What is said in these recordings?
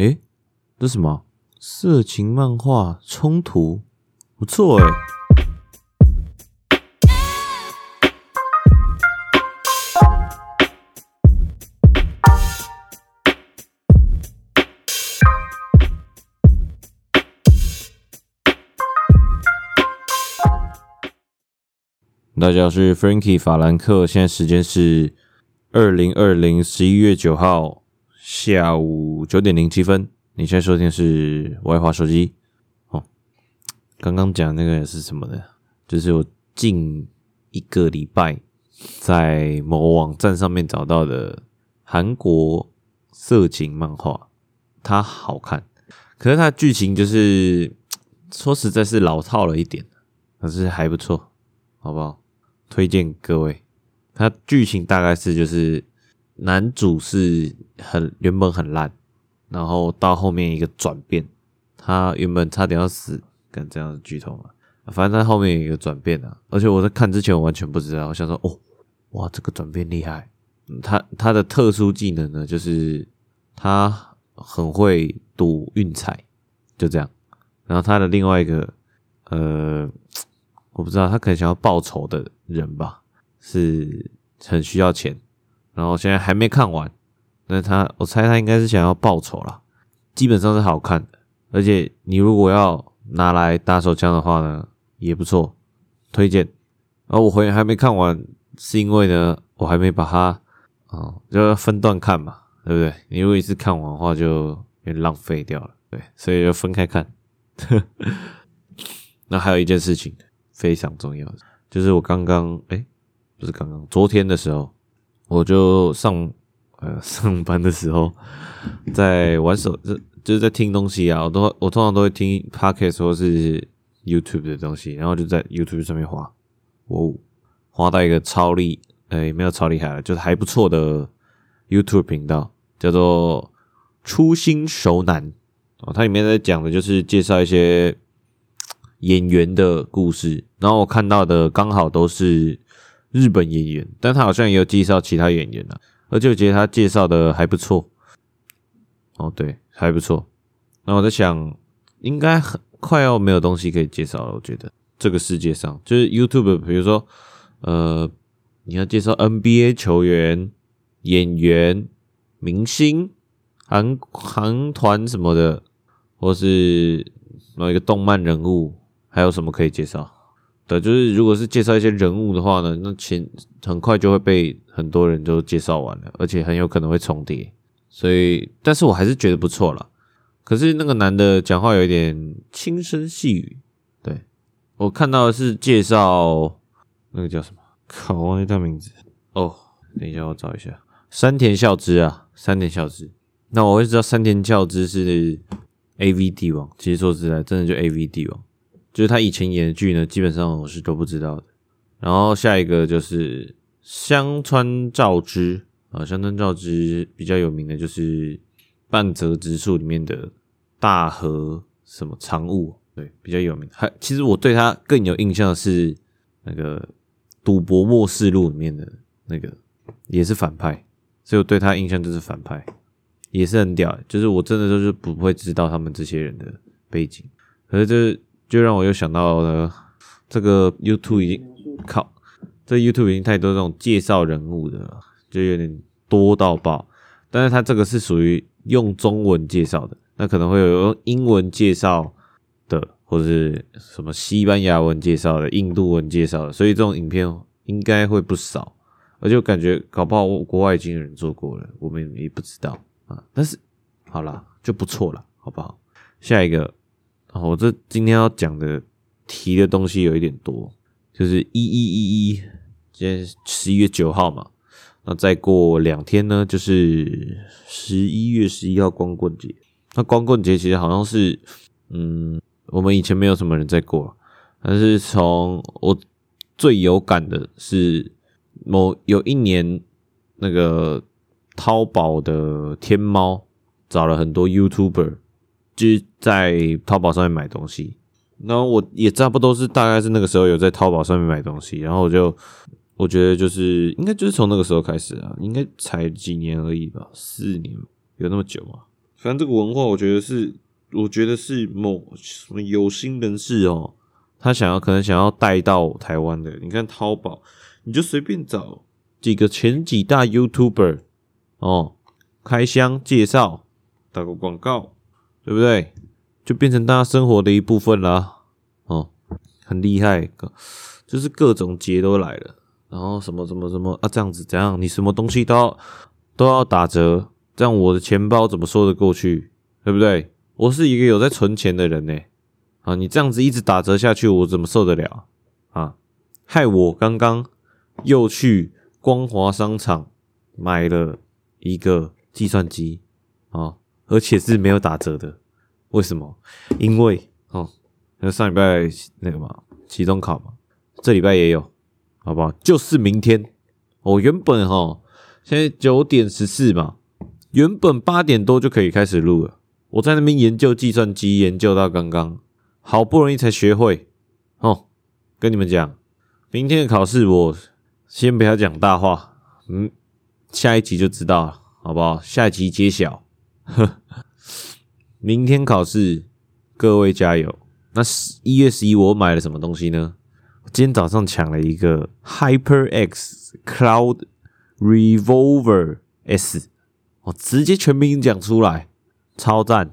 诶，这什么？色情漫画冲突，不错诶。大家好，我是 Frankie 法兰克，现在时间是二零二零十一月九号下午九点零七分。你现在收听的是我爱滑手机哦。刚刚讲那个是什么呢？就是我近一个礼拜在某网站上面找到的韩国色情漫画，它好看，可是它剧情就是说实在是老套了一点，可是还不错，好不好？推荐各位，它剧情大概是就是男主是很原本很烂，然后到后面一个转变，他原本差点要死，跟这样的剧透嘛，反正他后面有一个转变啊，而且我在看之前我完全不知道，我想说哦，哇，这个转变厉害，他他的特殊技能呢，就是他很会赌运彩，就这样，然后他的另外一个呃。我不知道他可能想要报仇的人吧，是很需要钱，然后现在还没看完，那他我猜他应该是想要报仇了，基本上是好看的，而且你如果要拿来打手枪的话呢，也不错，推荐。然后我回还没看完，是因为呢我还没把它啊、就要分段看嘛，对不对？你如果一次看完的话，就有点浪费掉了，对，所以就分开看。那还有一件事情。非常重要，就是我刚刚哎，不是刚刚，昨天的时候，我就上呃 上班的时候，在玩手就就是在听东西啊，我都我通常都会听 Podcast 或是 YouTube 的东西，然后就在 YouTube 上面滑，哦，滑到一个超厉，哎，没有超厉害的，就是还不错的 YouTube 频道，叫做初心熟男哦，它里面在讲的就是介绍一些。演员的故事，然后我看到的刚好都是日本演员，但他好像也有介绍其他演员啊，而且我觉得他介绍的还不错。哦，对，还不错。那我在想，应该很快要没有东西可以介绍了。我觉得这个世界上，就是 YouTube，比如说，呃，你要介绍 NBA 球员、演员、明星、韩韩团什么的，或是某一个动漫人物。还有什么可以介绍？对，就是如果是介绍一些人物的话呢，那前很快就会被很多人都介绍完了，而且很有可能会重叠。所以，但是我还是觉得不错啦。可是那个男的讲话有一点轻声细语。对，我看到的是介绍那个叫什么？靠，我忘记他名字。哦，等一下，我找一下。山田孝之啊，山田孝之。那我会知道山田孝之是 AV 帝王。其实说实在，真的就 AV 帝王。就是他以前演的剧呢，基本上我是都不知道的。然后下一个就是香川照之啊，香川照之比较有名的就是半泽直树里面的大和什么常务，对，比较有名。还其实我对他更有印象的是那个赌博默示录里面的那个也是反派，所以我对他印象就是反派，也是很屌。就是我真的就是不会知道他们这些人的背景，可是就是。就让我又想到了这个 YouTube 已经靠，这 YouTube 已经太多这种介绍人物的了，就有点多到爆。但是它这个是属于用中文介绍的，那可能会有用英文介绍的，或者是什么西班牙文介绍的、印度文介绍的，所以这种影片应该会不少。而且感觉搞不好国外已经有人做过了，我们也不知道啊。但是好啦，就不错了，好不好？下一个。然后我这今天要讲的提的东西有一点多，就是一一一一，今天十一月九号嘛，那再过两天呢，就是十一月十一号光棍节。那光棍节其实好像是，嗯，我们以前没有什么人在过，但是从我最有感的是某有一年那个淘宝的天猫找了很多 YouTuber。就是在淘宝上面买东西，然后我也差不多是大概是那个时候有在淘宝上面买东西，然后我就我觉得就是应该就是从那个时候开始啊，应该才几年而已吧，四年有那么久吗？反正这个文化，我觉得是，我觉得是某什么有心人士哦，他想要可能想要带到台湾的。你看淘宝，你就随便找几个前几大 YouTuber 哦，开箱介绍，打个广告，对不对？就变成大家生活的一部分啦。哦，很厉害，就是各种节都来了。然后什么什么什么啊，这样子怎样？你什么东西都要都要打折，这样我的钱包怎么说得过去？对不对？我是一个有在存钱的人呢。啊，你这样子一直打折下去，我怎么受得了？啊，害我刚刚又去光华商场买了一个计算机啊，而且是没有打折的。为什么？因为哦，那上礼拜那个嘛，期中考嘛，这礼拜也有。好不好？就是明天。我原本齁，现在九点十四嘛，原本八点多就可以开始录了。我在那边研究计算机，研究到刚刚，好不容易才学会。哦，跟你们讲，明天的考试我先不要讲大话，嗯，下一集就知道了，好不好？下一集揭晓。呵，明天考试，各位加油。那一月十一我买了什么东西呢？今天早上抢了一个 HyperX Cloud Revolver S，我直接全名讲出来，超赞！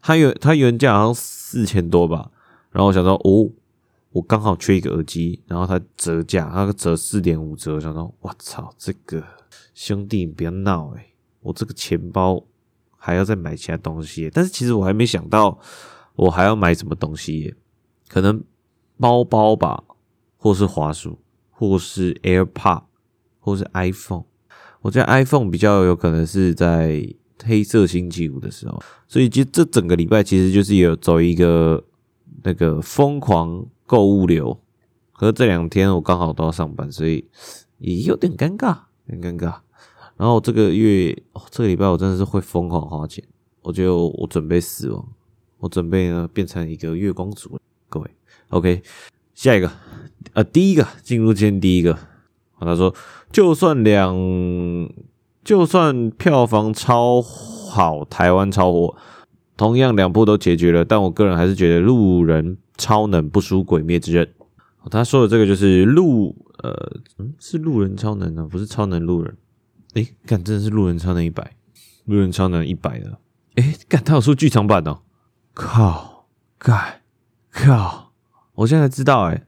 它原它原价好像四千多吧，然后我想说，哦，我刚好缺一个耳机，然后它折价，它折四点五折，想说，我操，这个兄弟你不要闹诶，我这个钱包还要再买其他东西，但是其实我还没想到我还要买什么东西，可能包包吧。或是滑鼠，或是 AirPods，或是 iPhone。我觉得 iPhone 比较有可能是在黑色星期五的时候，所以其实这整个礼拜其实就是有走一个那个疯狂购物流。可是这两天我刚好都要上班，所以也有点尴尬，很尴尬。然后这个月，这个礼拜我真的是会疯狂花钱。我觉得我，我准备死亡，我准备呢变成一个月光族。各位，OK，下一个。呃，第一个进入今天第一个，他说，就算两，就算票房超好，台湾超火，同样两部都解决了，但我个人还是觉得路人超能不输鬼灭之刃。他说的这个就是路，呃，嗯，是路人超能啊，不是超能路人。诶，干，真的是路人超能一百，路人超能一百的。诶，干，他有出剧场版哦，靠，干，靠，我现在才知道，诶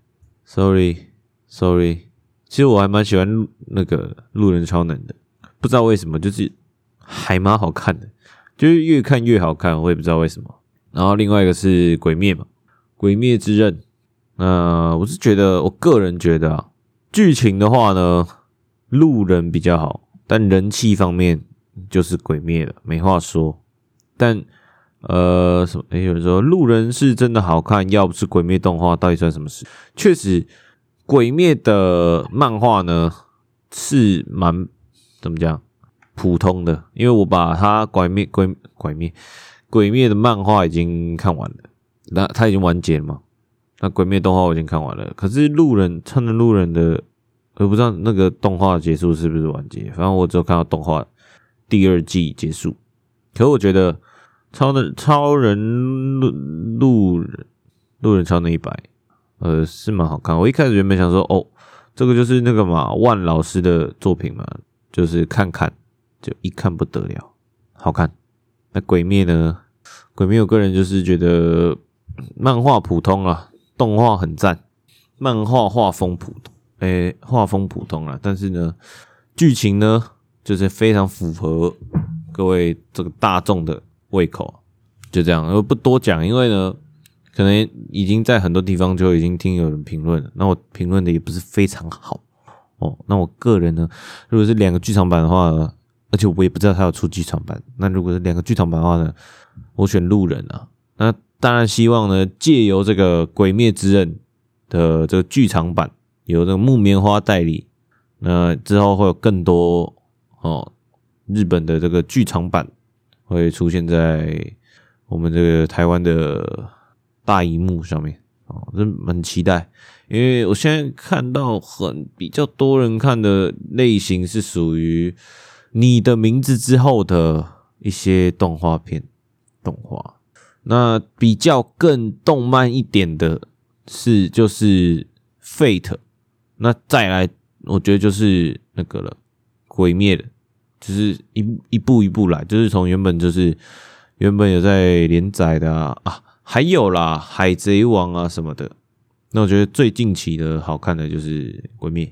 Sorry，Sorry，其实我还蛮喜欢那个路人超能的，不知道为什么，就是还蛮好看的，就是越看越好看，我也不知道为什么。然后另外一个是鬼灭嘛，鬼灭之刃，呃，我是觉得，我个人觉得啊，剧情的话呢，路人比较好，但人气方面就是鬼灭了，没话说。但呃，什么？诶，有人说路人是真的好看，要不是鬼灭动画，到底算什么事？确实，鬼灭的漫画呢是蛮怎么讲普通的，因为我把它鬼灭鬼鬼灭鬼灭的漫画已经看完了，那它已经完结了嘛？那鬼灭动画我已经看完了，可是路人趁着路人的，我不知道那个动画结束是不是完结，反正我只有看到动画第二季结束，可是我觉得。超能超人路路人路人超能一百，呃，是蛮好看。我一开始原本想说，哦，这个就是那个嘛，万老师的作品嘛，就是看看，就一看不得了，好看。那鬼灭呢？鬼灭，我个人就是觉得漫画普通啊，动画很赞，漫画画风普通，诶，画风普通啊，但是呢，剧情呢，就是非常符合各位这个大众的。胃口就这样，我不多讲，因为呢，可能已经在很多地方就已经听有人评论了，那我评论的也不是非常好哦。那我个人呢，如果是两个剧场版的话，而且我也不知道他有出剧场版，那如果是两个剧场版的话呢，我选路人啊。那当然希望呢，借由这个《鬼灭之刃》的这个剧场版，由这个木棉花代理，那之后会有更多哦日本的这个剧场版。会出现在我们这个台湾的大荧幕上面哦，这蛮期待，因为我现在看到很比较多人看的类型是属于你的名字之后的一些动画片动画。那比较更动漫一点的是就是《Fate》，那再来我觉得就是那个了，《毁灭》的，就是一一步一步来，就是从原本就是原本有在连载的啊啊，还有啦，《海贼王》啊什么的。那我觉得最近期的好看的就是《鬼灭》。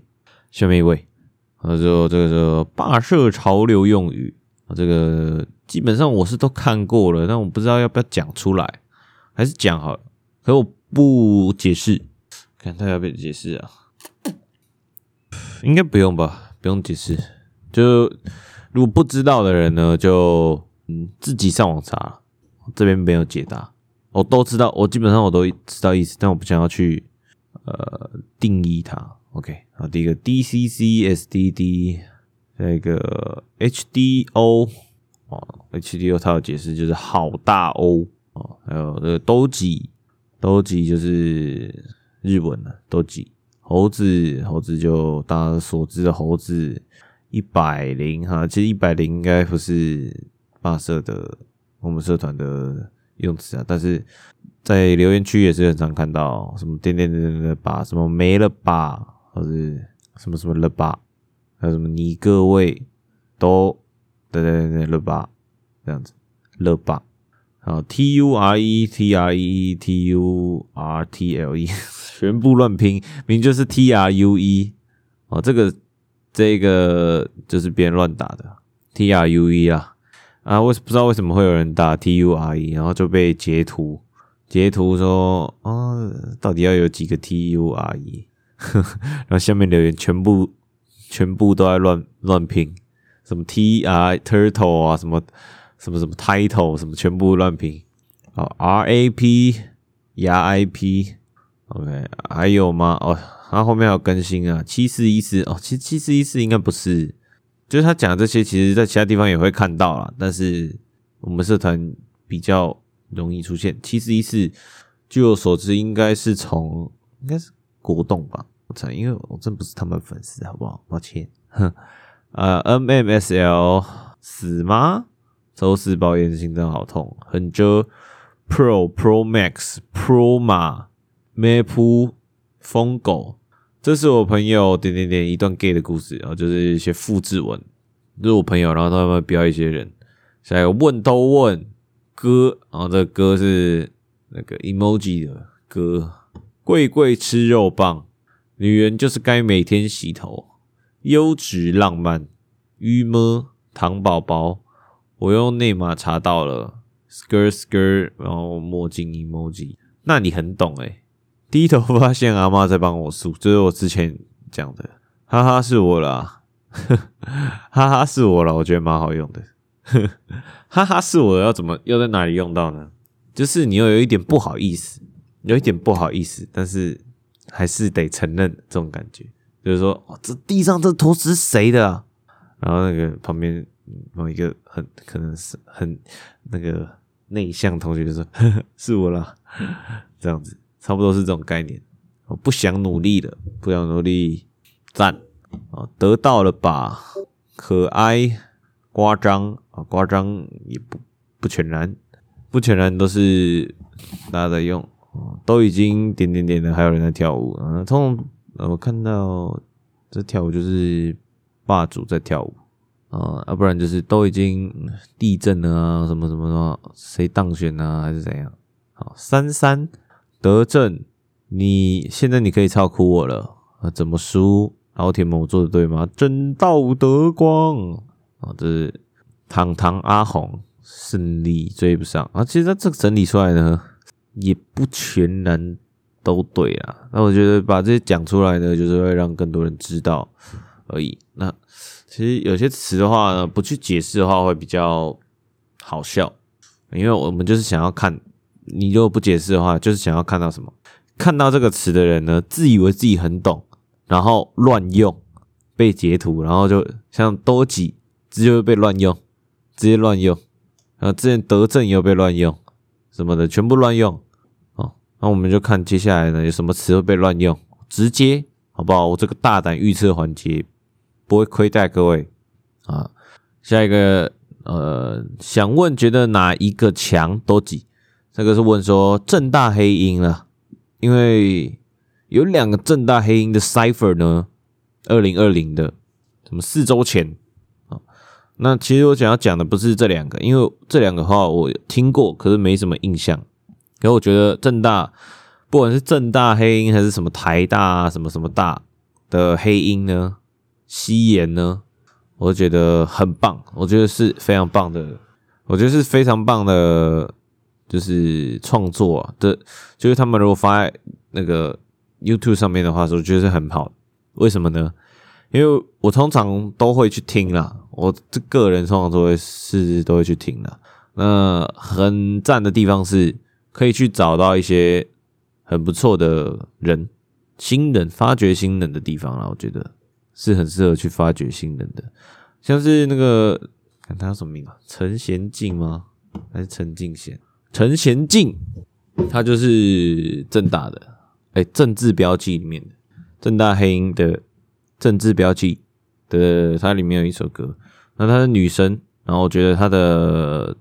下面一位，啊，就这个这个霸社潮流用语啊，这个基本上我是都看过了，但我不知道要不要讲出来，还是讲好了。可我不解释，看他要不要解释啊？应该不用吧，不用解释。就如果不知道的人呢，就嗯自己上网查，这边没有解答。我都知道，我基本上我都知道意思，但我不想要去呃定义它。OK，好，第一个 DCC SDD，下一个 HDO 哦，HDO 它有解释就是好大 O 哦，还有这个 Doji，Doji 就是日文的 Doji，猴子猴子就大家所知的猴子一百零哈，其实一百零应该不是霸社的我们社团的。用词啊，但是在留言区也是很常看到什么点点点点的吧，什么没了吧，或是什么什么了吧，还有什么你各位都对对对了吧，这样子了吧，啊 T U R E T R E T U R T L E 全部乱拼，名就是 T R U E 哦，这个这个就是别人乱打的 T R U E 啊。啊，我不知道为什么会有人打 T U R E，然后就被截图，截图说啊，到底要有几个 T U R E？然后下面留言全部全部都在乱乱拼，什么 T R Turtle 啊，什么什么什么 Title，什么全部乱拼。好，R A P 牙 I P，OK，还有吗？哦，它后面还有更新啊，七四一四哦，其实七四一四应该不是。就是他讲这些，其实在其他地方也会看到啦，但是我们社团比较容易出现。七四一四，据我所知，应该是从应该是国动吧？我猜，因为我真不是他们粉丝，好不好？抱歉。哼，呃，MMSL 死吗？周四抱怨心脏好痛。很久 Pro Pro Max Pro 马 Map 疯狗。这是我朋友点点点一段 gay 的故事，然后就是一些复制文，就是我朋友，然后他们标一些人，下一个问都问哥，然后这个哥是那个 emoji 的哥，贵贵吃肉棒，女人就是该每天洗头，优质浪漫，鱼么糖宝宝，我用内码查到了，skr skr，然后墨镜 emoji，那你很懂诶、低头发现阿妈在帮我梳，就是我之前讲的，哈哈是我啦，哈哈是我啦，我觉得蛮好用的，哈哈是我要怎么要在哪里用到呢？就是你又有一点不好意思，有一点不好意思，但是还是得承认这种感觉，就是说，哦、这地上这坨是谁的啊？然后那个旁边某一个很可能是很那个内向同学就说，呵 呵是我啦，这样子。差不多是这种概念，我不想努力了，不想努力，赞啊，得到了吧？可爱，夸张啊，夸张也不不全然，不全然都是大家在用，都已经点点点的，还有人在跳舞啊。通常我看到这跳舞就是霸主在跳舞啊，要不然就是都已经地震了啊，什么什么什么，谁当选啊，还是怎样？好，三三。德政，你现在你可以超哭我了啊？怎么输？老铁们，我做的对吗？真道德光啊！这是堂堂阿红胜利追不上啊！其实他这个整理出来呢，也不全然都对啊。那我觉得把这些讲出来呢，就是会让更多人知道而已。那其实有些词的话呢，不去解释的话会比较好笑，因为我们就是想要看。你如果不解释的话，就是想要看到什么？看到这个词的人呢，自以为自己很懂，然后乱用，被截图，然后就像多吉，直接被乱用，直接乱用。然后之前德政也有被乱用，什么的全部乱用。哦，那我们就看接下来呢，有什么词会被乱用，直接好不好？我这个大胆预测环节不会亏待各位啊。下一个呃，想问觉得哪一个强都挤？这个是问说正大黑鹰了，因为有两个正大黑鹰的 Cipher 呢，二零二零的，什么四周前啊？那其实我想要讲的不是这两个，因为这两个话我听过，可是没什么印象。可我觉得正大，不管是正大黑鹰还是什么台大啊，什么什么大的黑鹰呢，西研呢？我觉得很棒，我觉得是非常棒的，我觉得是非常棒的，就是创作啊的，就是他们如果发在那个 YouTube 上面的话，我觉得是很好。为什么呢？因为我通常都会去听啦，我这个人通常都会是都会去听啦。那很赞的地方是，可以去找到一些很不错的人，新人发掘新人的地方啦，我觉得。是很适合去发掘新人的，像是那个看他叫什么名字？陈贤静吗？还是陈敬贤？陈贤静，他就是正大的，哎、政治标记里面的正大黑鹰的政治标记的，它里面有一首歌，那她是女生，然后我觉得她的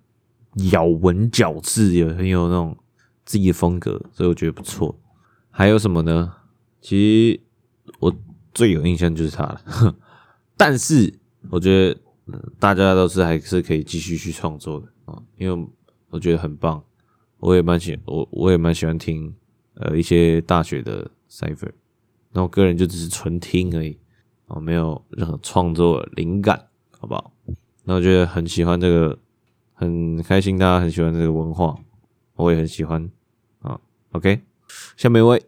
咬文嚼字也很有那种自己的风格，所以我觉得不错。还有什么呢？其实我。最有印象就是他了，但是我觉得大家都是还是可以继续去创作的啊，因为我觉得很棒，我也蛮喜我我也蛮喜欢听呃一些大学的 Cipher，那我个人就只是纯听而已，啊，没有任何创作灵感，好不好？那我觉得很喜欢这个，很开心大家很喜欢这个文化，我也很喜欢啊。OK，下面一位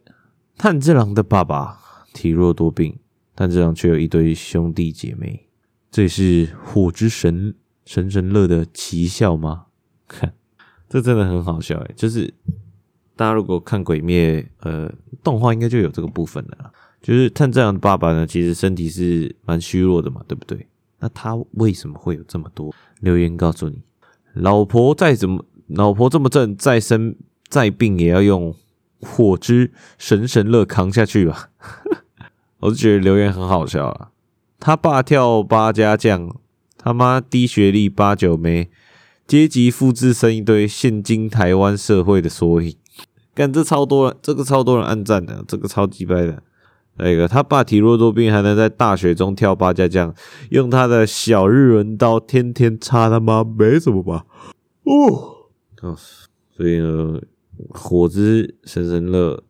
炭治郎的爸爸。体弱多病，但这样却有一堆兄弟姐妹，这也是火之神神神乐的奇效吗？看，这真的很好笑诶，就是大家如果看鬼灭，呃，动画应该就有这个部分的啦。就是炭治郎的爸爸呢，其实身体是蛮虚弱的嘛，对不对？那他为什么会有这么多？留言告诉你，老婆再怎么，老婆这么正，再生再病也要用火之神神乐扛下去吧。我就觉得留言很好笑啊！他爸跳八家将，他妈低学历八九没，阶级复制生一堆现今台湾社会的缩影。干这超多人，这个超多人按赞的，这个超级掰的。那个他爸体弱多病，还能在大雪中跳八家将，用他的小日轮刀天天插他妈，没什么吧？哦，哦，所以呢，火之神神乐，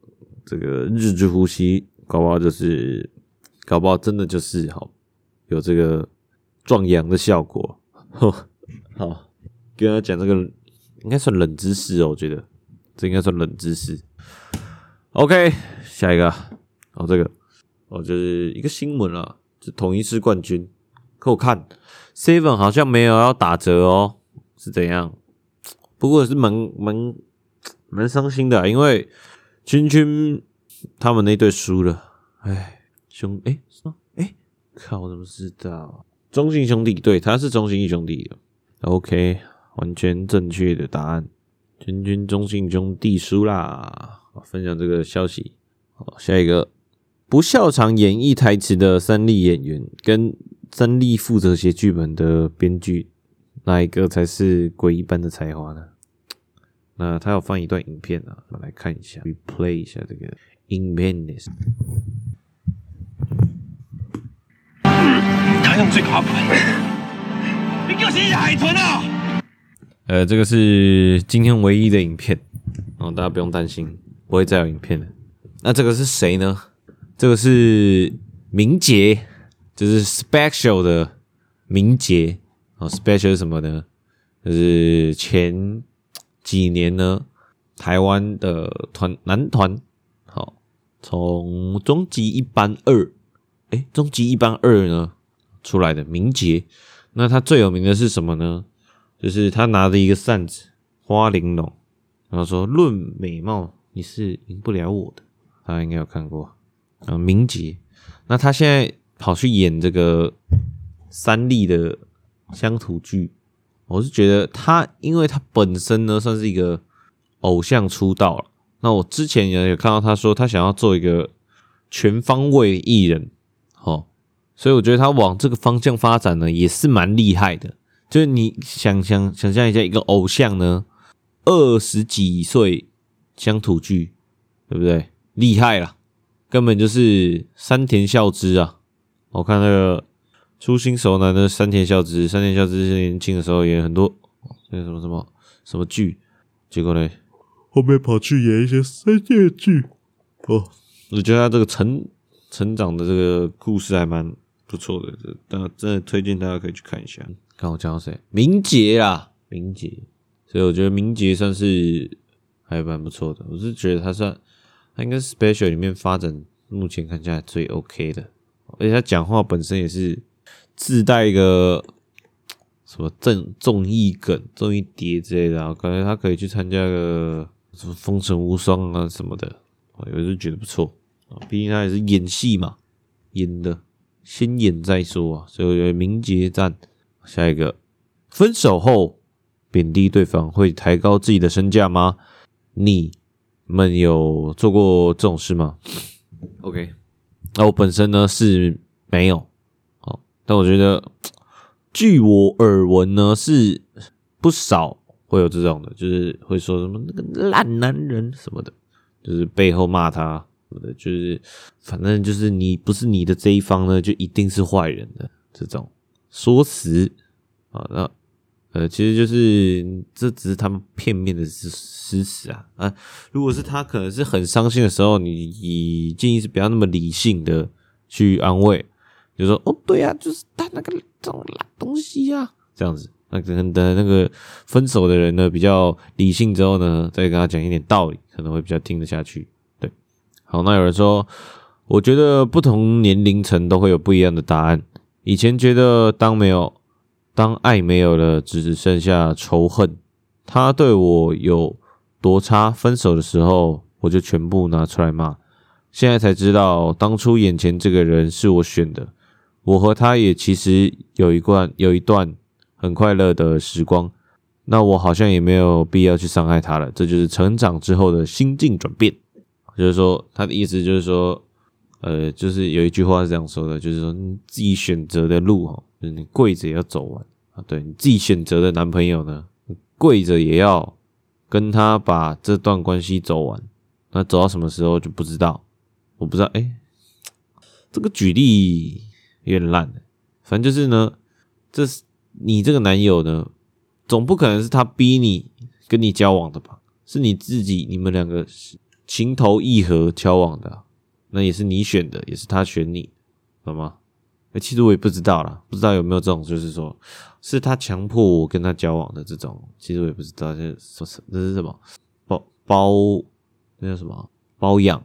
这个日之呼吸。搞不好就是，搞不好真的就是好，有这个壮阳的效果。好，跟他讲这个应该算冷知识哦，我觉得这应该算冷知识。OK，下一个哦，这个哦就是一个新闻啊，是统一是冠军。可我看 Seven 好像没有要打折哦，是怎样？不过也是蛮蛮蛮伤心的，因为君君。他们那队输了，哎，兄，哎，什么？哎，靠，我怎么知道？中信兄弟，对，他是中信兄弟的。OK，完全正确的答案。君君中信兄弟输啦！分享这个消息。好，下一个，不笑场演绎台词的三立演员，跟三立负责写剧本的编剧，哪一个才是鬼一般的才华呢？那他要放一段影片啊，我们来看一下，replay 一下这个。影片的，他用最卡本，你给我写海豚啊！呃，这个是今天唯一的影片哦，大家不用担心，不会再有影片了。那这个是谁呢？这个是明杰，就是 Special 的明杰哦。Special 是什么呢？就是前几年呢，台湾的团男团。从终极一班二，诶，终极一班二呢出来的明杰，那他最有名的是什么呢？就是他拿着一个扇子，花玲珑，然后说：“论美貌，你是赢不了我的。”大家应该有看过啊，明杰。那他现在跑去演这个三立的乡土剧，我是觉得他，因为他本身呢算是一个偶像出道了。那我之前也有看到他说他想要做一个全方位艺人，哦，所以我觉得他往这个方向发展呢也是蛮厉害的。就是你想想想象一下，一个偶像呢，二十几岁乡土剧，对不对？厉害了，根本就是山田孝之啊！我看那个初心熟男的山田孝之，山田孝之年轻的时候演很多那个什么什么什么剧，结果呢，后面跑去演一些商业剧。哦，我觉得他这个成成长的这个故事还蛮不错的，大家真的推荐大家可以去看一下。看我讲到谁？明杰啦，明杰。所以我觉得明杰算是还蛮不错的。我是觉得他算，他应该是 special 里面发展目前看起来最 OK 的，而且他讲话本身也是自带一个什么正综艺梗、综艺碟之类的，啊，感觉他可以去参加个什么《风尘无双》啊什么的。我是觉得不错啊，毕竟他也是演戏嘛，演的先演再说啊，所以明杰赞。下一个，分手后贬低对方会抬高自己的身价吗？你们有做过这种事吗？OK，那我本身呢是没有，哦，但我觉得据我耳闻呢是不少会有这种的，就是会说什么那个烂男人什么的。就是背后骂他什么的，就是反正就是你不是你的这一方呢，就一定是坏人的这种说辞啊。那呃，其实就是这只是他们片面的事事实啊啊。如果是他可能是很伤心的时候，你你建议是不要那么理性的去安慰，就说哦对啊，就是他那个这种烂东西啊，这样子。那可能等那个分手的人呢，比较理性之后呢，再跟他讲一点道理，可能会比较听得下去。对，好，那有人说，我觉得不同年龄层都会有不一样的答案。以前觉得当没有，当爱没有了，只剩下仇恨，他对我有多差，分手的时候我就全部拿出来骂。现在才知道，当初眼前这个人是我选的，我和他也其实有一段有一段。很快乐的时光，那我好像也没有必要去伤害他了。这就是成长之后的心境转变。就是说，他的意思就是说，呃，就是有一句话是这样说的，就是说你自己选择的路哈，就是你跪着也要走完啊。对，你自己选择的男朋友呢，跪着也要跟他把这段关系走完。那走到什么时候就不知道，我不知道。哎，这个举例有点烂，反正就是呢，这是。你这个男友呢，总不可能是他逼你跟你交往的吧？是你自己，你们两个情投意合交往的，那也是你选的，也是他选你，懂吗？欸，其实我也不知道啦，不知道有没有这种，就是说是他强迫我跟他交往的这种，其实我也不知道，这是说是那是什么包包那叫什么包养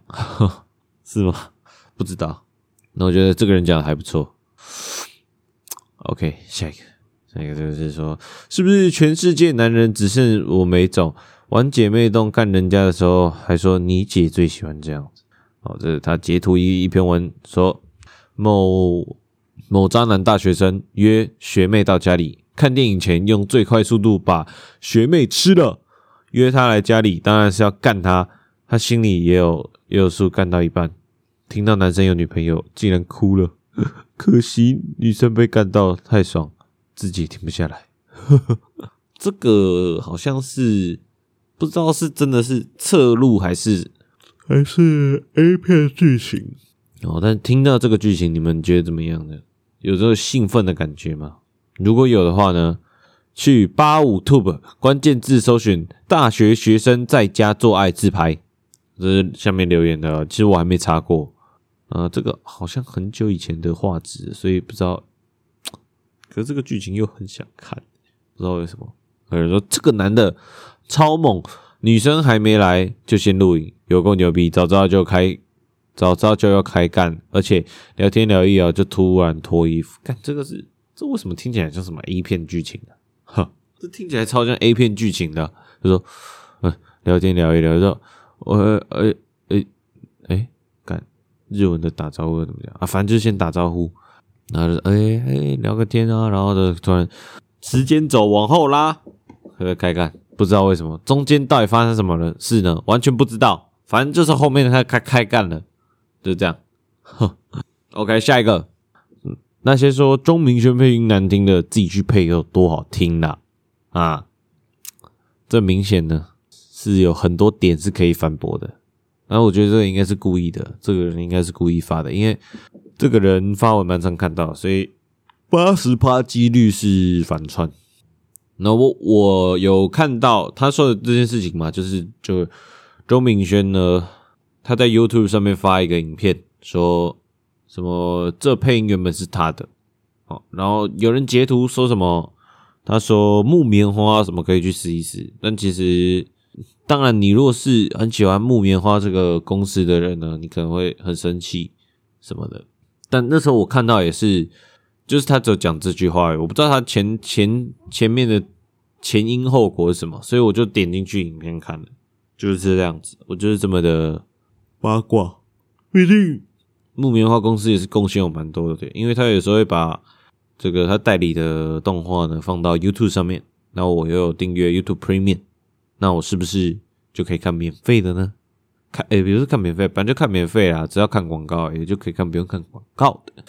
是吗？不知道。那我觉得这个人讲的还不错。OK，下一个。那个就是说，是不是全世界男人只剩我没种？玩姐妹洞干人家的时候，还说你姐最喜欢这样子。哦，这是他截图一一篇文说，某某渣男大学生约学妹到家里看电影前，用最快速度把学妹吃了。约她来家里，当然是要干她。他心里也有也有数，干到一半，听到男生有女朋友，竟然哭了。可惜女生被干到太爽。自己停不下来，这个好像是不知道是真的是侧录还是还是 A 片剧情哦。但听到这个剧情，你们觉得怎么样呢？有这个兴奋的感觉吗？如果有的话呢，去八五 Tube 关键字搜寻“大学学生在家做爱自拍”，这是下面留言的。其实我还没查过，呃，这个好像很久以前的画质，所以不知道。可是这个剧情又很想看，不知道为什么。有人说这个男的超猛，女生还没来就先录影，有够牛逼，早知道就开，早知道就要开干，而且聊天聊一聊就突然脱衣服，干这个是这为什么听起来像什么 A 片剧情的？哈，这听起来超像 A 片剧情的。就说，嗯，聊天聊一聊，说，我呃诶诶干日文的打招呼怎么样啊？反正就先打招呼。然后就哎哎聊个天啊，然后就突然时间走往后拉，开干，不知道为什么中间到底发生什么了事呢？完全不知道，反正就是后面他开开干了，就这样。OK，下一个，那些说钟明轩配音难听的，自己去配有多好听啦啊！这明显呢是有很多点是可以反驳的。然后我觉得这个应该是故意的，这个人应该是故意发的，因为这个人发文蛮常看到，所以八十趴几率是反串。那我我有看到他说的这件事情嘛，就是就周明轩呢，他在 YouTube 上面发一个影片，说什么这配音原本是他的，好，然后有人截图说什么，他说木棉花什么可以去试一试，但其实当然你如果是很喜欢木棉花这个公司的人呢，你可能会很生气什么的，但那时候我看到也是。就是他只有讲这句话，我不知道他前前前面的前因后果是什么，所以我就点进去影片看了，就是这样子。我就是这么的八卦。毕竟木棉花公司也是贡献有蛮多的，对，因为他有时候会把这个他代理的动画呢放到 YouTube 上面，然后我又有订阅 YouTube Premium，那我是不是就可以看免费的呢？看，诶，比如说看免费，反正就看免费啦，只要看广告也就可以看，不用看广告的。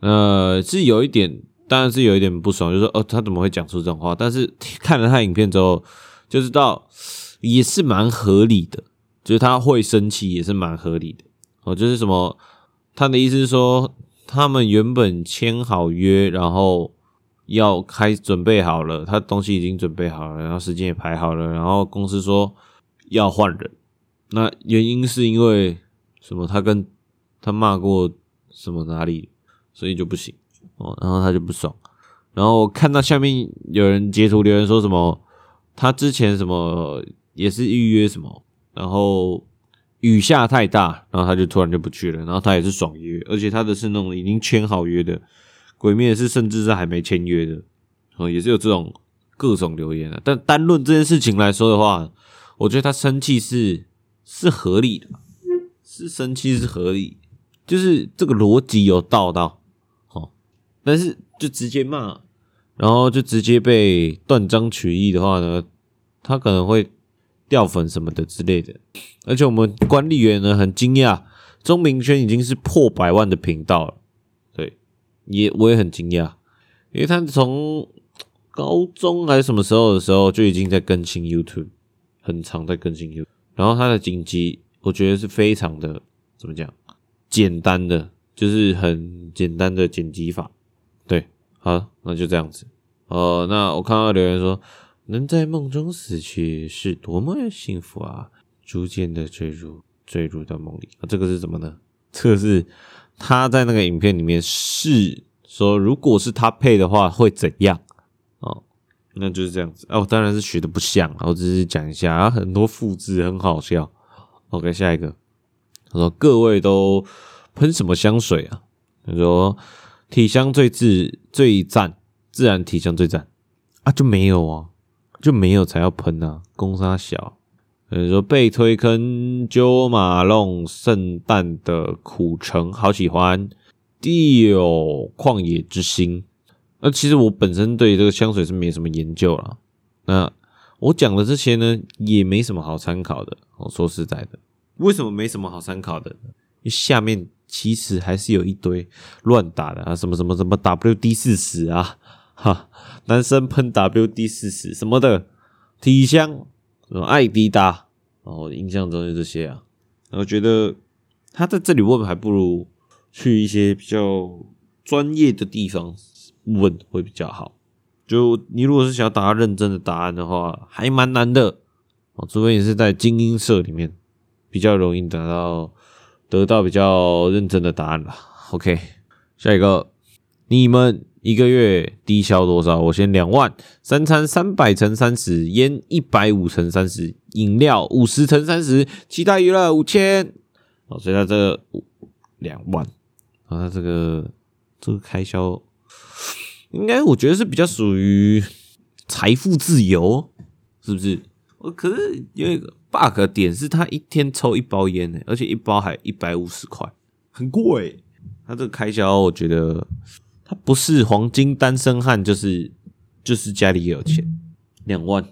呃，是有一点，当然是有一点不爽，就是说，哦，他怎么会讲出这种话？但是 看了他影片之后，就知道也是蛮合理的，就是他会生气也是蛮合理的。哦，就是什么，他的意思是说，他们原本签好约，然后要开准备好了，他东西已经准备好了，然后时间也排好了，然后公司说要换人，那原因是因为什么？他跟他骂过什么哪里？所以就不行哦，然后他就不爽，然后看到下面有人截图留言说什么，他之前什么也是预约什么，然后雨下太大，然后他就突然就不去了，然后他也是爽约，而且他的是那种已经签好约的，鬼灭是甚至是还没签约的，哦，也是有这种各种留言啊。但单论这件事情来说的话，我觉得他生气是是合理的，是生气是合理，就是这个逻辑有道到。但是就直接骂，然后就直接被断章取义的话呢，他可能会掉粉什么的之类的。而且我们管理员呢很惊讶，钟明轩已经是破百万的频道了，对，也我也很惊讶，因为他从高中还是什么时候的时候就已经在更新 YouTube，很常在更新 YouTube，然后他的剪辑我觉得是非常的怎么讲，简单的，就是很简单的剪辑法。对，好，那就这样子。哦、那我看到留言说，能在梦中死去是多么幸福啊！逐渐的坠入，坠入到梦里。啊，这个是什么呢？这个是他在那个影片里面是说，如果是他配的话会怎样？那就是这样子。哦，当然是学的不像，我只是讲一下啊，很多复制很好笑。OK，下一个，他说各位都喷什么香水啊？他说。体香最自最赞，自然体香最赞啊，就没有啊，就没有才要喷啊，公杀小。他，说被推坑九马弄圣诞的苦橙，好喜欢。地有旷野之心。那其实我本身对这个香水是没什么研究啦。那我讲的这些呢，也没什么好参考的。我说实在的，为什么没什么好参考的？下面。其实还是有一堆乱打的啊，什么什么什么 WD 四十啊，哈，男生喷 WD 四十什么的，体香什么爱迪达，然后印象中就这些啊，我觉得他在这里问还不如去一些比较专业的地方问会比较好。就你如果是想要答认真的答案的话，还蛮难的哦，除非你是在精英社里面比较容易得到。得到比较认真的答案了。OK，下一个，你们一个月低消多少？我先两万，三餐三百乘三十，烟一百五乘三十，饮料五十乘三十，其他娱乐五千。哦，所以他这个两万，啊，他这个这个开销，应该我觉得是比较属于财富自由，是不是？我可是有一个 bug 点是，他一天抽一包烟呢，而且一包还一百五十块，很贵。他这个开销，我觉得他不是黄金单身汉，就是就是家里有钱。两万，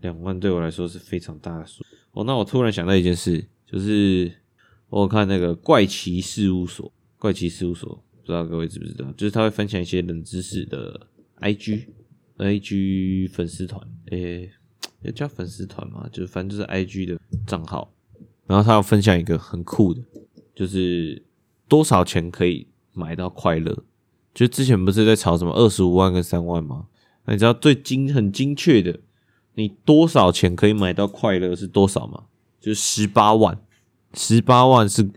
两万对我来说是非常大的数。哦，那我突然想到一件事，就是我看那个怪奇事务所，怪奇事务所不知道各位知不知道，就是他会分享一些冷知识的 IG IG 粉丝团，诶，要叫粉丝团嘛，就反正就是 IG 的账号。然后他要分享一个很酷的，就是多少钱可以买到快乐？就之前不是在炒什么二十五万跟三万吗？那你知道最精很精确的，你多少钱可以买到快乐是多少吗？就是十八万，十八万是。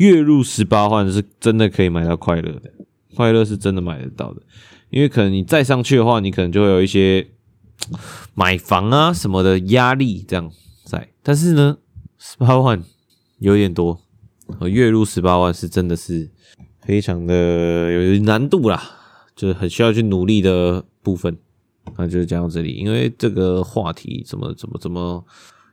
月入十八万是真的可以买到快乐的，快乐是真的买得到的，因为可能你再上去的话，你可能就会有一些买房啊什么的压力这样在。但是呢，十八万有点多，月入十八万是真的是非常的有难度啦，就是很需要去努力的部分。那就是讲到这里，因为这个话题怎么怎么怎么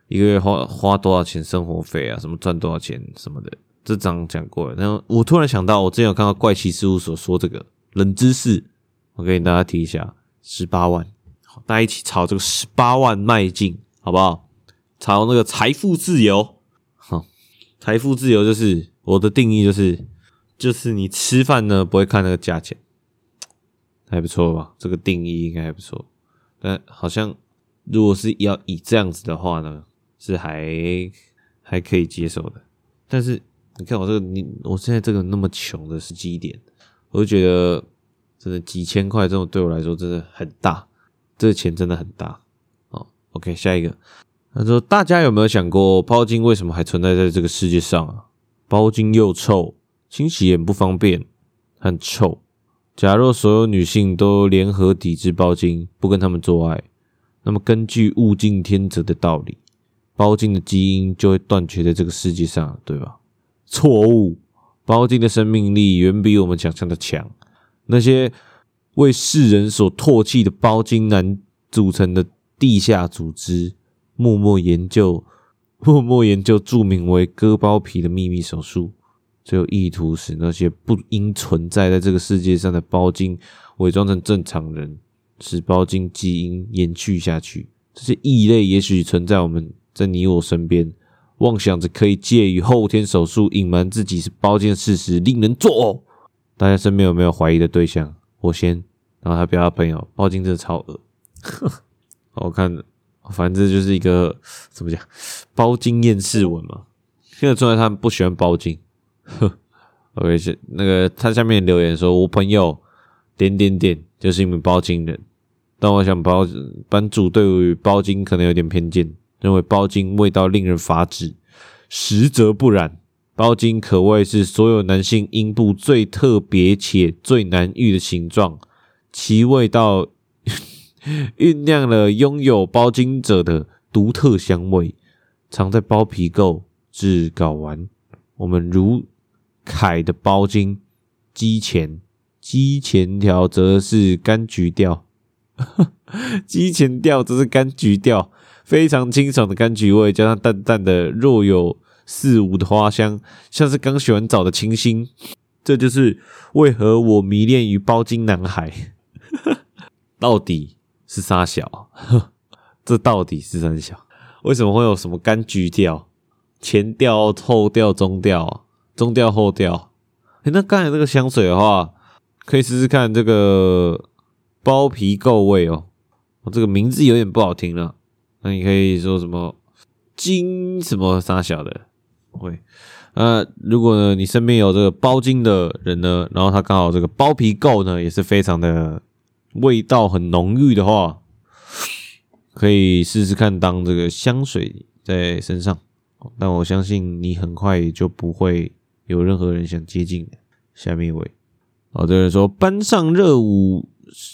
一个月花花多少钱生活费啊，什么赚多少钱什么的。这章讲过了，然后我突然想到，我之前有看到怪奇事务所说这个冷知识，我给大家提一下，十八万，大家一起朝这个十八万迈进，好不好？朝那个财富自由，好，财富自由就是我的定义，就是就是你吃饭呢不会看那个价钱，还不错吧？这个定义应该还不错，但好像如果是要以这样子的话呢，是还还可以接受的，但是。你看我这个，你我现在这个那么穷的时机点，我就觉得真的几千块这种对我来说真的很大，这钱真的很大。好，OK，下一个，他说大家有没有想过包茎为什么还存在在这个世界上啊？包茎又臭，清洗也不方便，很臭。假若所有女性都联合抵制包茎，不跟他们做爱，那么根据物竞天择的道理，包茎的基因就会断绝在这个世界上，对吧？错误，包茎的生命力远比我们想象的强。那些为世人所唾弃的包茎男组成的地下组织，默默研究，默默研究著名为割包皮的秘密手术，就意图使那些不应存在在这个世界上的包茎伪装成正常人，使包茎基因延续下去。这些异类也许存在我们在你我身边。妄想着可以借于后天手术隐瞒自己是包茎的事实，令人作呕。大家身边有没有怀疑的对象？我先，然后他表他朋友，包茎真的超恶。我看，反正就是一个怎么讲，包茎厌世文嘛。现在出来他们不喜欢包茎。OK，是那个他下面留言说，我朋友点点点就是一名包茎人，但我想包班主对于包茎可能有点偏见。认为包茎味道令人发指，实则不然。包茎可谓是所有男性阴部最特别且最难遇的形状，其味道 酝酿了拥有包茎者的独特香味，藏在包皮垢至睾丸。我们如凯的包茎，肌前肌前条则是柑橘调，肌前调则是柑橘调。非常清爽的柑橘味，加上淡淡的若有似无的花香，像是刚洗完澡的清新。这就是为何我迷恋于包金男孩。到底是三小？这到底是三小？为什么会有什么柑橘调、前调、后调、中调、中调、后调？欸，那刚才这个香水的话，可以试试看这个包皮垢味哦。我这个名字有点不好听了。那你可以说什么金什么啥小的，会，呃，如果呢你身边有这个包金的人呢，然后他刚好这个包皮垢呢也是非常的味道很浓郁的话，可以试试看当这个香水在身上，但我相信你很快就不会有任何人想接近的。下面一位，好，这人说班上热舞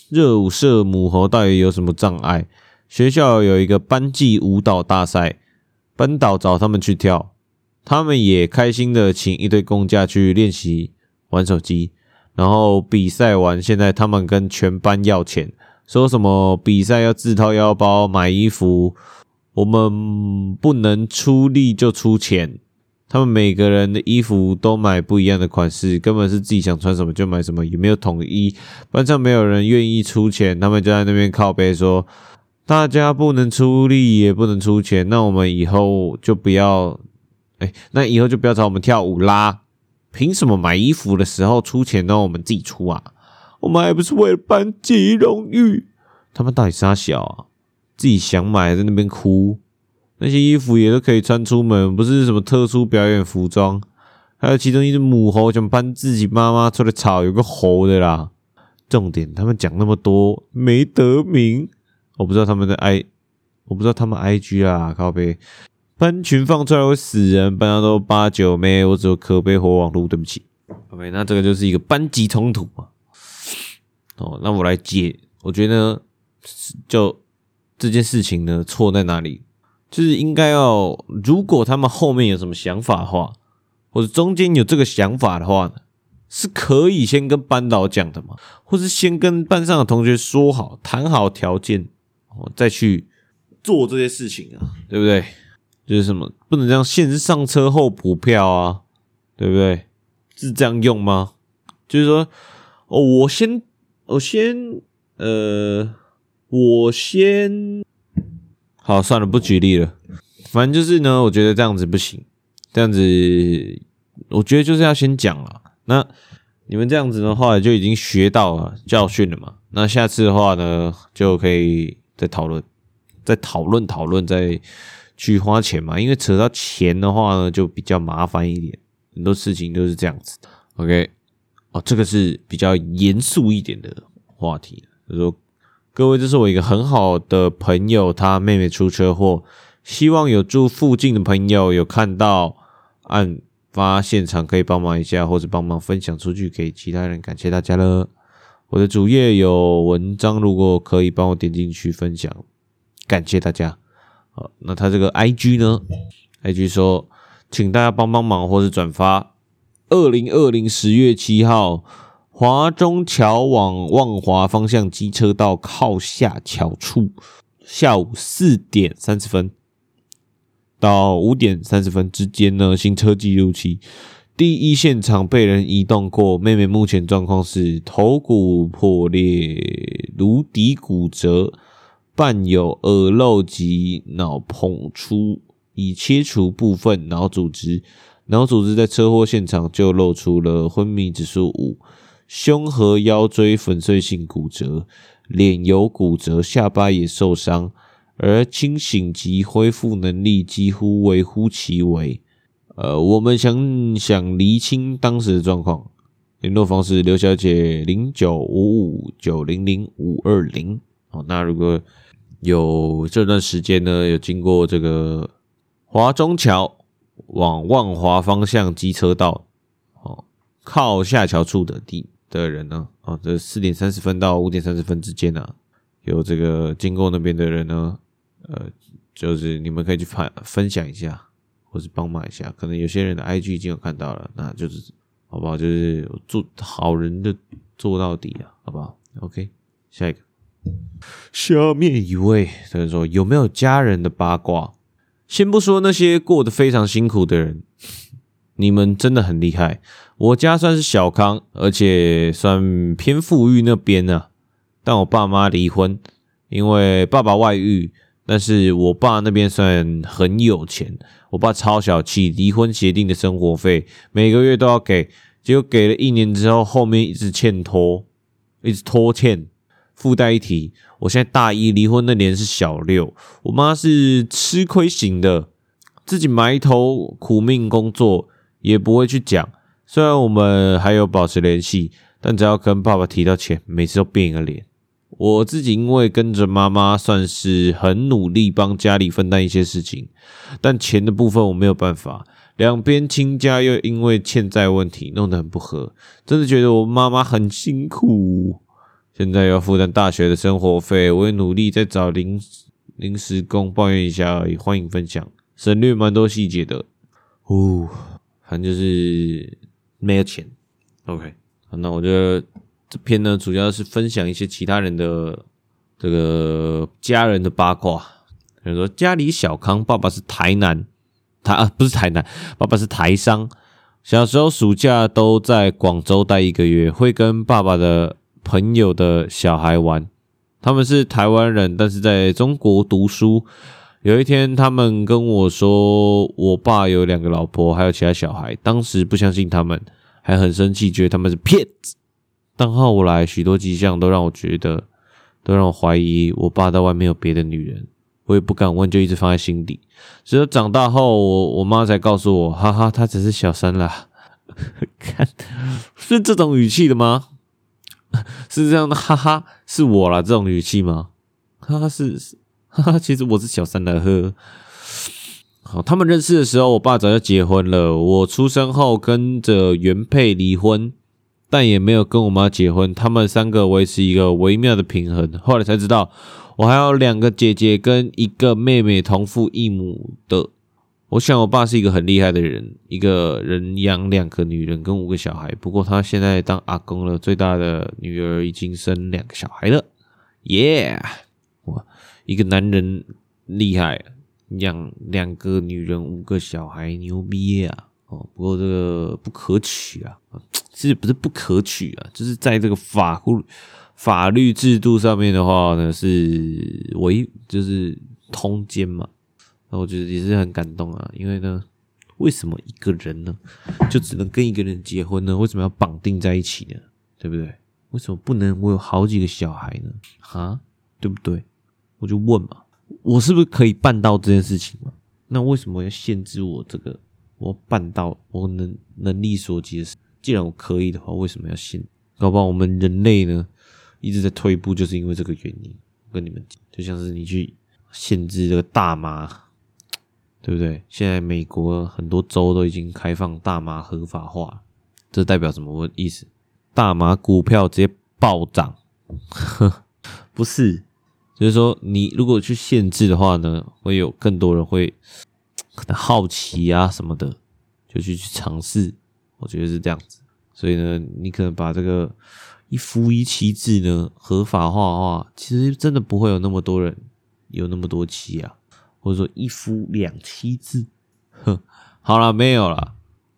热舞社母猴到底有什么障碍？学校有一个班级舞蹈大赛，班导找他们去跳，他们也开心的请一堆公假去练习玩手机。然后比赛完，现在他们跟全班要钱，说什么比赛要自掏腰包买衣服，我们不能出力就出钱。他们每个人的衣服都买不一样的款式，根本是自己想穿什么就买什么，也没有统一。班上没有人愿意出钱，他们就在那边靠背说。大家不能出力，也不能出钱，那我们以后就不要，哎，那以后就不要找我们跳舞啦。凭什么买衣服的时候出钱都要我们自己出啊？我们还不是为了班级荣誉？他们到底啥小啊？自己想买在那边哭，那些衣服也都可以穿出门，不是什么特殊表演服装。还有其中一只母猴想搬自己妈妈出来吵，有个猴的啦。重点，他们讲那么多没得名，我不知道他们的 I，我不知道他们 IG 啊，靠背。班群放出来会死人，班上都八九妹，我只有可悲活网路，对不起。OK，那这个就是一个班级冲突嘛。哦，那我来解，我觉得就这件事情呢，错在哪里？就是应该要，如果他们后面有什么想法的话，或者中间有这个想法的话呢，是可以先跟班导讲的嘛，或是先跟班上的同学说好，谈好条件，哦，再去做这些事情啊，对不对？就是什么不能这样，先上车后补票啊，对不对？是这样用吗？就是说，哦，我先，我先，呃，我先，好，算了，不举例了。反正就是呢，我觉得这样子不行，这样子，我觉得就是要先讲了。那你们这样子的话，就已经学到了教训了嘛。那下次的话呢，就可以在讨论，再讨论讨论，再。去花钱嘛，因为扯到钱的话呢，就比较麻烦一点。很多事情都是这样子的。OK，哦，这个是比较严肃一点的话题。他说：“各位，这是我一个很好的朋友，他妹妹出车祸，希望有住附近的朋友有看到案发现场，可以帮忙一下，或者帮忙分享出去给其他人。感谢大家了。我的主页有文章，如果可以帮我点进去分享，感谢大家。”好，那他这个 IG 呢？IG 说，请大家帮帮忙或是转发。二零二零十月七号，华中桥往万华方向机车道靠下桥处，下午四点三十分到五点三十分之间呢，行车记录器第一现场被人移动过。妹妹目前状况是头骨破裂，颅底骨折。伴有耳漏及脑膨出，已切除部分脑组织。脑组织在车祸现场就露出了昏迷指数五，胸和腰椎粉碎性骨折，脸有骨折，下巴也受伤，而清醒及恢复能力几乎微乎其微。呃，我们想想厘清当时的状况。联络方式：刘小姐零九五五九零零五二零。哦，那如果。有这段时间呢，有经过这个华中桥往万华方向机车道，哦，靠下桥处的地的人呢，哦，这四点三十分到五点三十分之间啊，有这个经过那边的人呢，呃，就是你们可以去分分享一下，或是帮忙一下，可能有些人的 IG 已经有看到了，那就是好不好？就是做好人的做到底啊，好不好？OK，下一个。下面一位他说：“有没有家人的八卦？先不说那些过得非常辛苦的人，你们真的很厉害。我家算是小康，而且算偏富裕那边啊。但我爸妈离婚，因为爸爸外遇。但是我爸那边算很有钱，我爸超小气，离婚协定的生活费每个月都要给，结果给了一年之后，后面一直欠拖，一直拖欠。”附带一提，我现在大一，离婚那年是小六。我妈是吃亏型的，自己埋头苦命工作，也不会去讲。虽然我们还有保持联系，但只要跟爸爸提到钱，每次都变一个脸。我自己因为跟着妈妈，算是很努力帮家里分担一些事情，但钱的部分我没有办法。两边亲家又因为欠债问题弄得很不和，真的觉得我妈妈很辛苦。现在要负担大学的生活费，我也努力在找临临时工，抱怨一下而已。欢迎分享，省略蛮多细节的。哦，反正就是没有钱。OK，那我觉得这篇呢，主要是分享一些其他人的这个家人的八卦。比如说家里小康，爸爸是台南，他啊不是台南，爸爸是台商。小时候暑假都在广州待一个月，会跟爸爸的。朋友的小孩玩，他们是台湾人，但是在中国读书。有一天，他们跟我说，我爸有两个老婆，还有其他小孩。当时不相信他们，还很生气，觉得他们是骗子。但后来许多迹象都让我觉得，都让我怀疑我爸在外面有别的女人。我也不敢问，就一直放在心底。直到长大后，我我妈才告诉我，哈哈，她只是小三啦。看，是这种语气的吗？是这样的，哈哈，是我啦，这种语气吗？哈哈，是，哈哈，其实我是小三的呵。好，他们认识的时候，我爸早就结婚了。我出生后跟着原配离婚，但也没有跟我妈结婚。他们三个维持一个微妙的平衡。后来才知道。我还有两个姐姐跟一个妹妹，同父异母的。我想我爸是一个很厉害的人，一个人养两个女人跟五个小孩。不过他现在当阿公了，最大的女儿已经生两个小孩了。耶！哇，一个男人厉害，养两个女人五个小孩，牛逼啊！哦，不过这个不可取啊，其实不是不可取啊，就是在这个法律。法律制度上面的话呢，是唯就是通奸嘛，那我觉得也是很感动啊，因为呢，为什么一个人呢就只能跟一个人结婚呢？为什么要绑定在一起呢？对不对？为什么不能我有好几个小孩呢？哈，对不对？我就问嘛，我是不是可以办到这件事情嘛？那为什么要限制我这个？我办到我能能力所及的事，既然我可以的话，为什么要限？搞不好我们人类呢？一直在退步，就是因为这个原因。我跟你们讲，就像是你去限制这个大麻，对不对？现在美国很多州都已经开放大麻合法化，这代表什么意思？大麻股票直接暴涨？不是，就是说你如果去限制的话呢，会有更多人会可能好奇啊什么的，就去去尝试。我觉得是这样子，所以呢，你可能把这个。一夫一妻制呢，合法化的话，其实真的不会有那么多人有那么多妻啊，或者说一夫两妻制。哼，好了，没有了。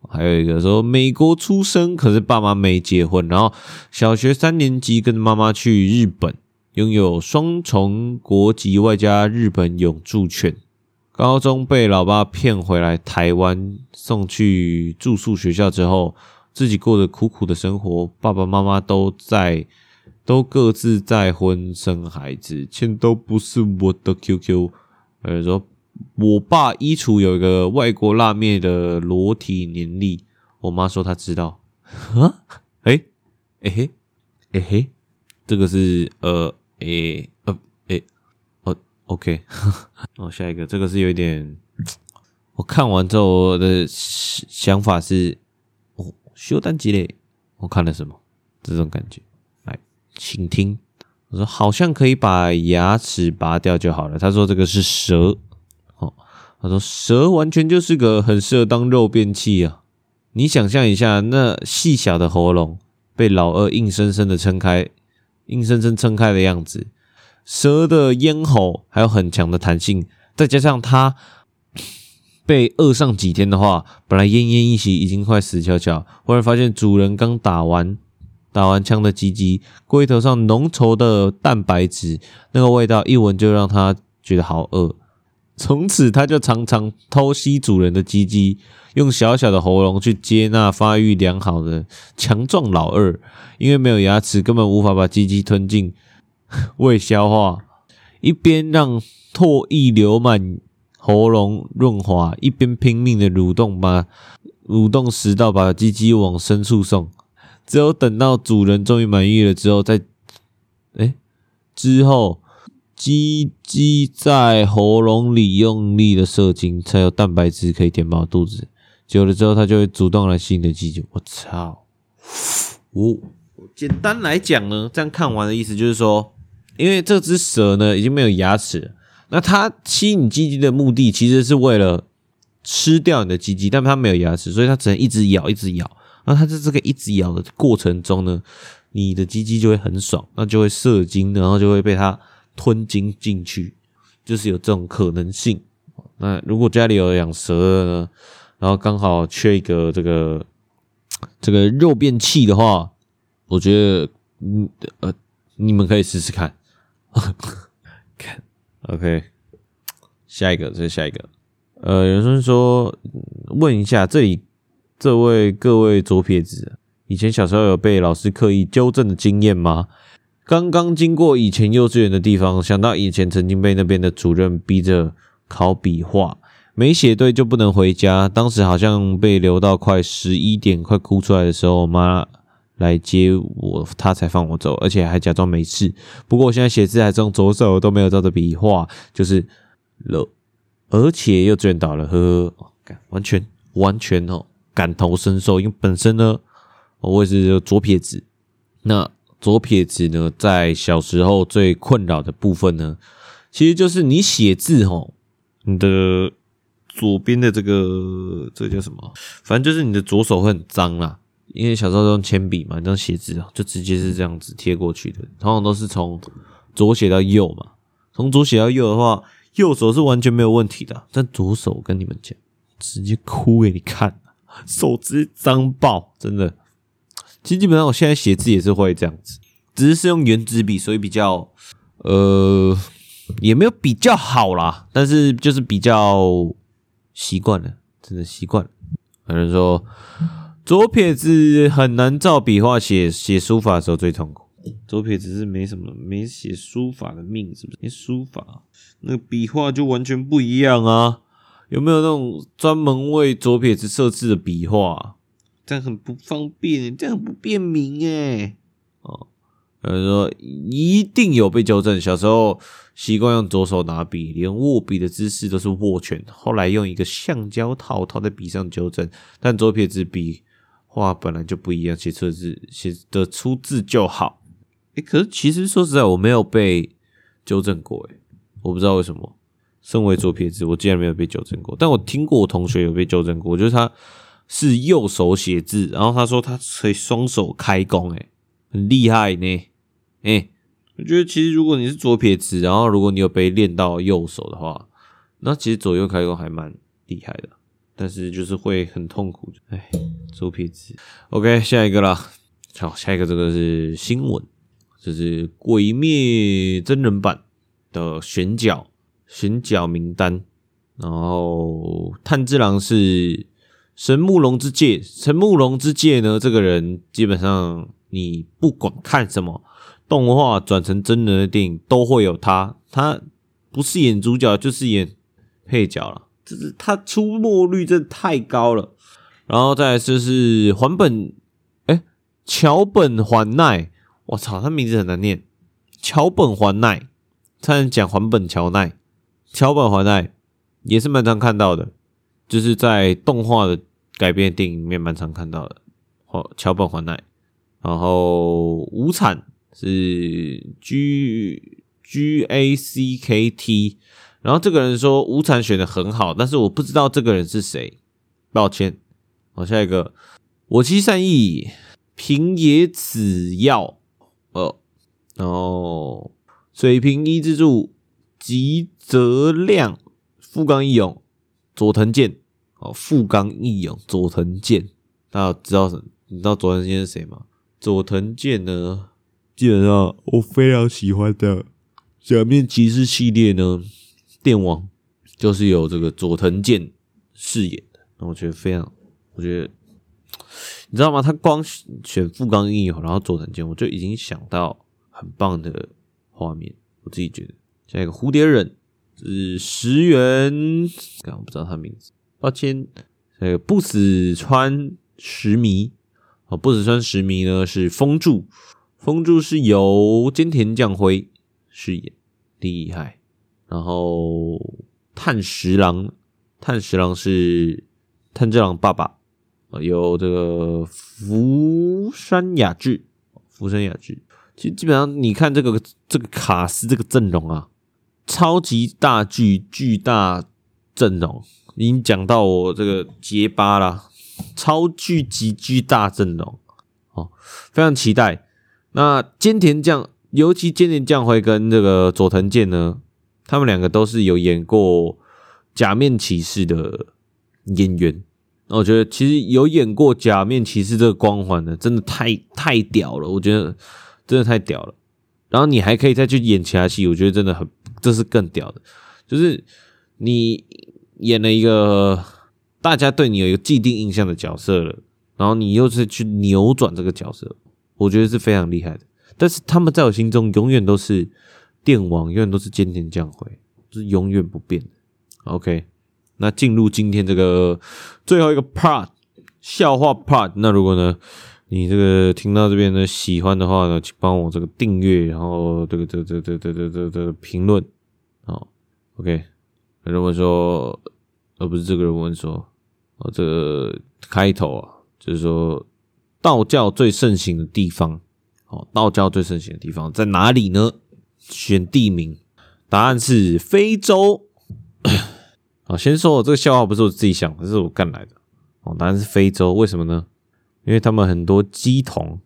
还有一个说美国出生，可是爸妈没结婚，然后小学三年级跟妈妈去日本，拥有双重国籍外加日本永住权。高中被老爸骗回来台湾，送去住宿学校之后。自己过着苦苦的生活，爸爸妈妈都在，都各自再婚生孩子，钱都不是我的 QQ。呃，说我爸衣橱有一个外国辣妹的裸体年历，我妈说她知道。啊？诶诶嘿诶嘿，这个是呃诶，OK。哦，下一个，这个是有一点，我看完之后我的想法是。哦修单机嘞，我看了什么？这种感觉，来，请听。我说好像可以把牙齿拔掉就好了。他说这个是蛇，哦，他说蛇完全就是个很适合当肉便器啊。你想象一下，那细小的喉咙被老二硬生生的撑开，硬生生撑开的样子。蛇的咽喉还有很强的弹性，再加上它。被饿上几天的话，本来奄奄一息，已经快死翘翘，忽然发现主人刚打完打完枪的鸡鸡，龟头上浓稠的蛋白质，那个味道一闻就让它觉得好饿。从此它就常常偷吸主人的鸡鸡，用小小的喉咙去接纳发育良好的强壮老二，因为没有牙齿，根本无法把鸡鸡吞进 胃消化，一边让唾液流满。喉咙润滑，一边拼命的蠕动，把蠕动食道把鸡鸡往深处送。只有等到主人终于满意了之后，再哎之后鸡鸡在喉咙里用力的射精，才有蛋白质可以填饱肚子。久了之后，它就会主动来吸你的鸡鸡。我操！哦，简单来讲呢，这样看完的意思就是说，因为这只蛇呢已经没有牙齿。那它吸你鸡鸡的目的，其实是为了吃掉你的鸡鸡，但它没有牙齿，所以它只能一直咬，一直咬。那它在这个一直咬的过程中呢，你的鸡鸡就会很爽，那就会射精，然后就会被它吞精进去，就是有这种可能性。那如果家里有养蛇的呢，然后刚好缺一个这个这个肉便器的话，我觉得嗯呃，你们可以试试看，看。OK，下一个，这是下一个。呃，有人说问一下，这里这位各位左撇子，以前小时候有被老师刻意纠正的经验吗？刚刚经过以前幼稚园的地方，想到以前曾经被那边的主任逼着考笔画，没写对就不能回家。当时好像被留到快十一点，快哭出来的时候，我妈来接我，他才放我走，而且还假装没事。不过我现在写字还是用左手，都没有照着笔画，就是了。而且幼稚园倒了，呵呵，完全完全哦，感同身受，因为本身呢，我也是左撇子。那左撇子呢，在小时候最困扰的部分呢，其实就是你写字哦，你的左边的这个这个叫什么？反正就是你的左手会很脏啦。因为小时候用铅笔嘛，这样写字啊，就直接是这样子贴过去的。通常都是从左写到右嘛，从左写到右的话，右手是完全没有问题的。但左手我跟你们讲，直接哭给你看，手直接脏爆，真的。其实基本上我现在写字也是会这样子，只是是用原子笔，所以比较呃也没有比较好啦，但是就是比较习惯了，真的习惯了。有人说。左撇子很难照笔画写，写书法的时候最痛苦。左撇子是没什么没写书法的命，是不是？没书法，那个笔画就完全不一样啊！有没有那种专门为左撇子设置的笔画？这样很不方便，这样很不便民诶。哦，有人说一定有被纠正。小时候习惯用左手拿笔，连握笔的姿势都是握拳。后来用一个橡胶套套在笔上纠正，但左撇子笔。话本来就不一样，写错字写的出字就好。诶、可是其实说实在，我没有被纠正过。诶，我不知道为什么。身为左撇子，我竟然没有被纠正过。但我听过我同学有被纠正过，我觉得他是右手写字，然后他说他可以双手开弓，诶，很厉害呢。诶、我觉得其实如果你是左撇子，然后如果你有被练到右手的话，那其实左右开弓还蛮厉害的。但是就是会很痛苦，哎，猪皮子。OK，下一个啦。好，下一个这个是新闻，这是《鬼灭》真人版的选角选角名单。然后炭治郎是神木龙之介，神木龙之介呢，这个人基本上你不管看什么动画转成真人的电影，都会有他。他不是演主角，就是演配角了。就是他出没率真的太高了，然后再来就是还本，哎，桥本环奈，我操，他名字很难念，桥本环奈，差点讲还本桥奈，桥本环奈也是蛮常看到的，就是在动画的改编电影里面蛮常看到的，哦，桥本环奈，然后无惨是 G G A C K T。然后这个人说无产选的很好，但是我不知道这个人是谁，抱歉。好，下一个我妻善意平野紫耀哦，然后水平一之助吉泽亮富冈义勇佐藤健哦，富冈义勇佐藤健，大家知道什？你知道佐藤健是谁吗？佐藤健呢，基本上我非常喜欢的假面骑士系列呢。电王就是由这个佐藤健饰演的，那我觉得非常，我觉得你知道吗？他光选富冈义勇，然后佐藤健，我就已经想到很棒的画面。我自己觉得，下一个蝴蝶忍是石原，我不知道他名字，抱歉。下一个不死川石弥，啊，不死川石弥呢是风柱，风柱是由菅田将晖饰演，厉害。然后炭十郎，炭十郎是炭治郎爸爸，有这个福山雅治，福山雅治。其实基本上你看这个这个卡司这个阵容啊，超级大巨巨大阵容，已经讲到我这个结巴了，超巨级巨大阵容哦，非常期待。那菅田将，尤其菅田将晖跟这个佐藤健呢？他们两个都是有演过假面骑士的演员，我觉得其实有演过假面骑士这个光环的，真的太太屌了，我觉得真的太屌了。然后你还可以再去演其他戏，我觉得真的很，这是更屌的。就是你演了一个大家对你有一个既定印象的角色了，然后你又是去扭转这个角色，我觉得是非常厉害的。但是他们在我心中永远都是电网，永远都是菅田将晖，就是永远不变的。OK，那进入今天这个最后一个 part 笑话 part。那如果呢，你这个听到这边呢喜欢的话呢，请帮我这个订阅，然后这个这个这个这个这个这个评论。好，OK。有人问说，而不是这个人问说，哦，这个开头啊，就是说道教最盛行的地方，哦，道教最盛行的地方在哪里呢？选地名，答案是非洲。啊，先说我这个笑话不是我自己想的，是我干来的。哦，答案是非洲，为什么呢？因为他们很多鸡同